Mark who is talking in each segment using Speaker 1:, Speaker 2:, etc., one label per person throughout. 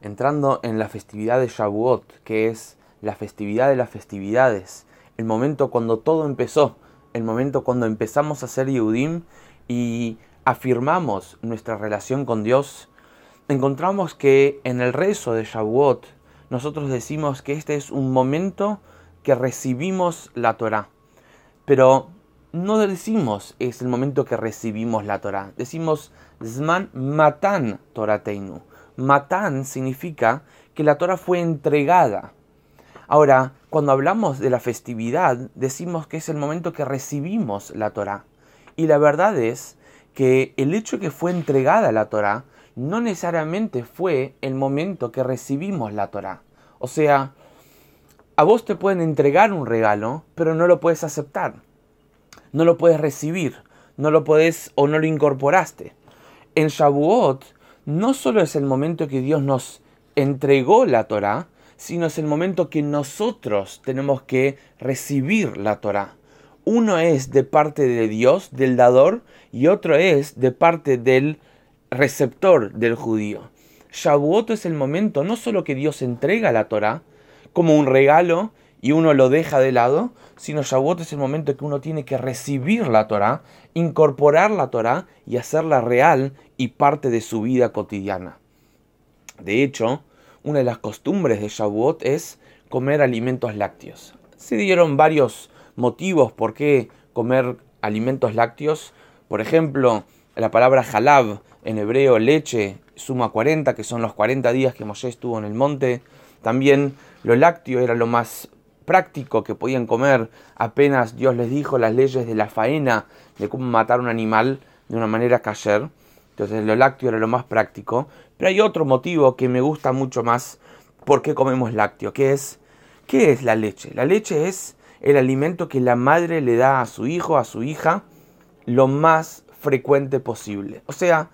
Speaker 1: entrando en la festividad de Shavuot, que es la festividad de las festividades, el momento cuando todo empezó, el momento cuando empezamos a ser Yehudim y afirmamos nuestra relación con Dios, encontramos que en el rezo de Shavuot nosotros decimos que este es un momento que recibimos la Torah. Pero no decimos es el momento que recibimos la Torah. Decimos Zman Matan Torateinu. Matan significa que la Torah fue entregada. Ahora, cuando hablamos de la festividad, decimos que es el momento que recibimos la Torah. Y la verdad es que el hecho de que fue entregada la Torah no necesariamente fue el momento que recibimos la Torah. O sea, a vos te pueden entregar un regalo, pero no lo puedes aceptar. No lo puedes recibir, no lo puedes o no lo incorporaste. En Shavuot no solo es el momento que Dios nos entregó la Torah, sino es el momento que nosotros tenemos que recibir la Torah. Uno es de parte de Dios, del dador, y otro es de parte del receptor del judío. Shavuot es el momento no solo que Dios entrega la Torah como un regalo y uno lo deja de lado, sino Shavuot es el momento que uno tiene que recibir la Torah, incorporar la Torah y hacerla real y parte de su vida cotidiana. De hecho, una de las costumbres de Shavuot es comer alimentos lácteos. Se dieron varios motivos por qué comer alimentos lácteos. Por ejemplo, la palabra halab en hebreo leche suma 40, que son los 40 días que Moshe estuvo en el monte. También lo lácteo era lo más práctico que podían comer apenas Dios les dijo las leyes de la faena, de cómo matar un animal de una manera kasher. Entonces lo lácteo era lo más práctico. Pero hay otro motivo que me gusta mucho más por qué comemos lácteo, que es, ¿qué es la leche? La leche es el alimento que la madre le da a su hijo, a su hija, lo más frecuente posible. O sea,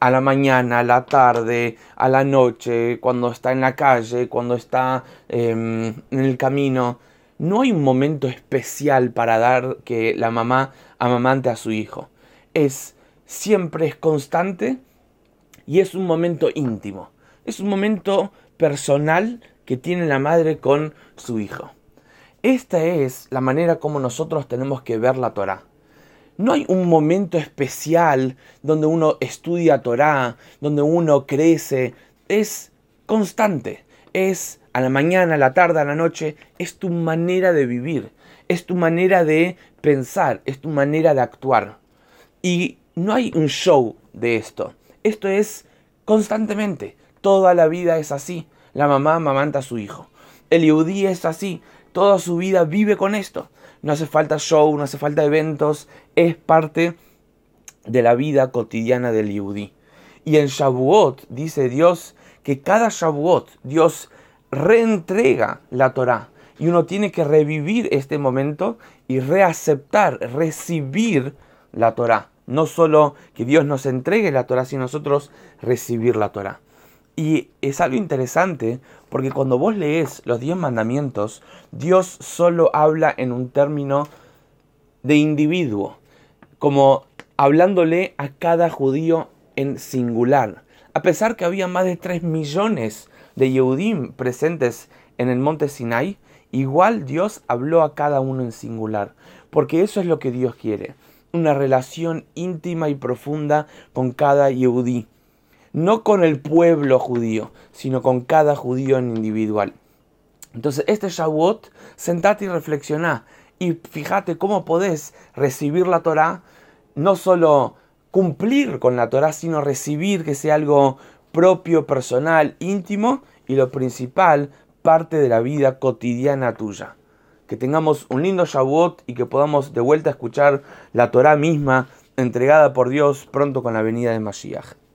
Speaker 1: a la mañana, a la tarde, a la noche, cuando está en la calle, cuando está em, en el camino. No hay un momento especial para dar que la mamá amamante a su hijo. Es siempre es constante y es un momento íntimo. Es un momento personal que tiene la madre con su hijo. Esta es la manera como nosotros tenemos que ver la Torah. No hay un momento especial donde uno estudia Torah, donde uno crece. Es constante. Es a la mañana, a la tarde, a la noche. Es tu manera de vivir. Es tu manera de pensar. Es tu manera de actuar. Y no hay un show de esto. Esto es constantemente. Toda la vida es así. La mamá amamanta a su hijo. El yudí es así. Toda su vida vive con esto no hace falta show, no hace falta eventos, es parte de la vida cotidiana del Yehudi. Y en Shavuot dice Dios que cada Shavuot Dios reentrega la Torah y uno tiene que revivir este momento y reaceptar, recibir la Torah. No solo que Dios nos entregue la Torah, sino nosotros recibir la Torah. Y es algo interesante porque cuando vos lees los diez mandamientos, Dios solo habla en un término de individuo, como hablándole a cada judío en singular. A pesar que había más de 3 millones de Yehudim presentes en el monte Sinai, igual Dios habló a cada uno en singular, porque eso es lo que Dios quiere, una relación íntima y profunda con cada Yehudí no con el pueblo judío, sino con cada judío en individual. Entonces, este Shavuot, sentate y reflexiona. Y fíjate cómo podés recibir la Torah, no solo cumplir con la Torah, sino recibir que sea algo propio, personal, íntimo y lo principal, parte de la vida cotidiana tuya. Que tengamos un lindo Shavuot y que podamos de vuelta escuchar la Torah misma entregada por Dios pronto con la venida de Mashiach.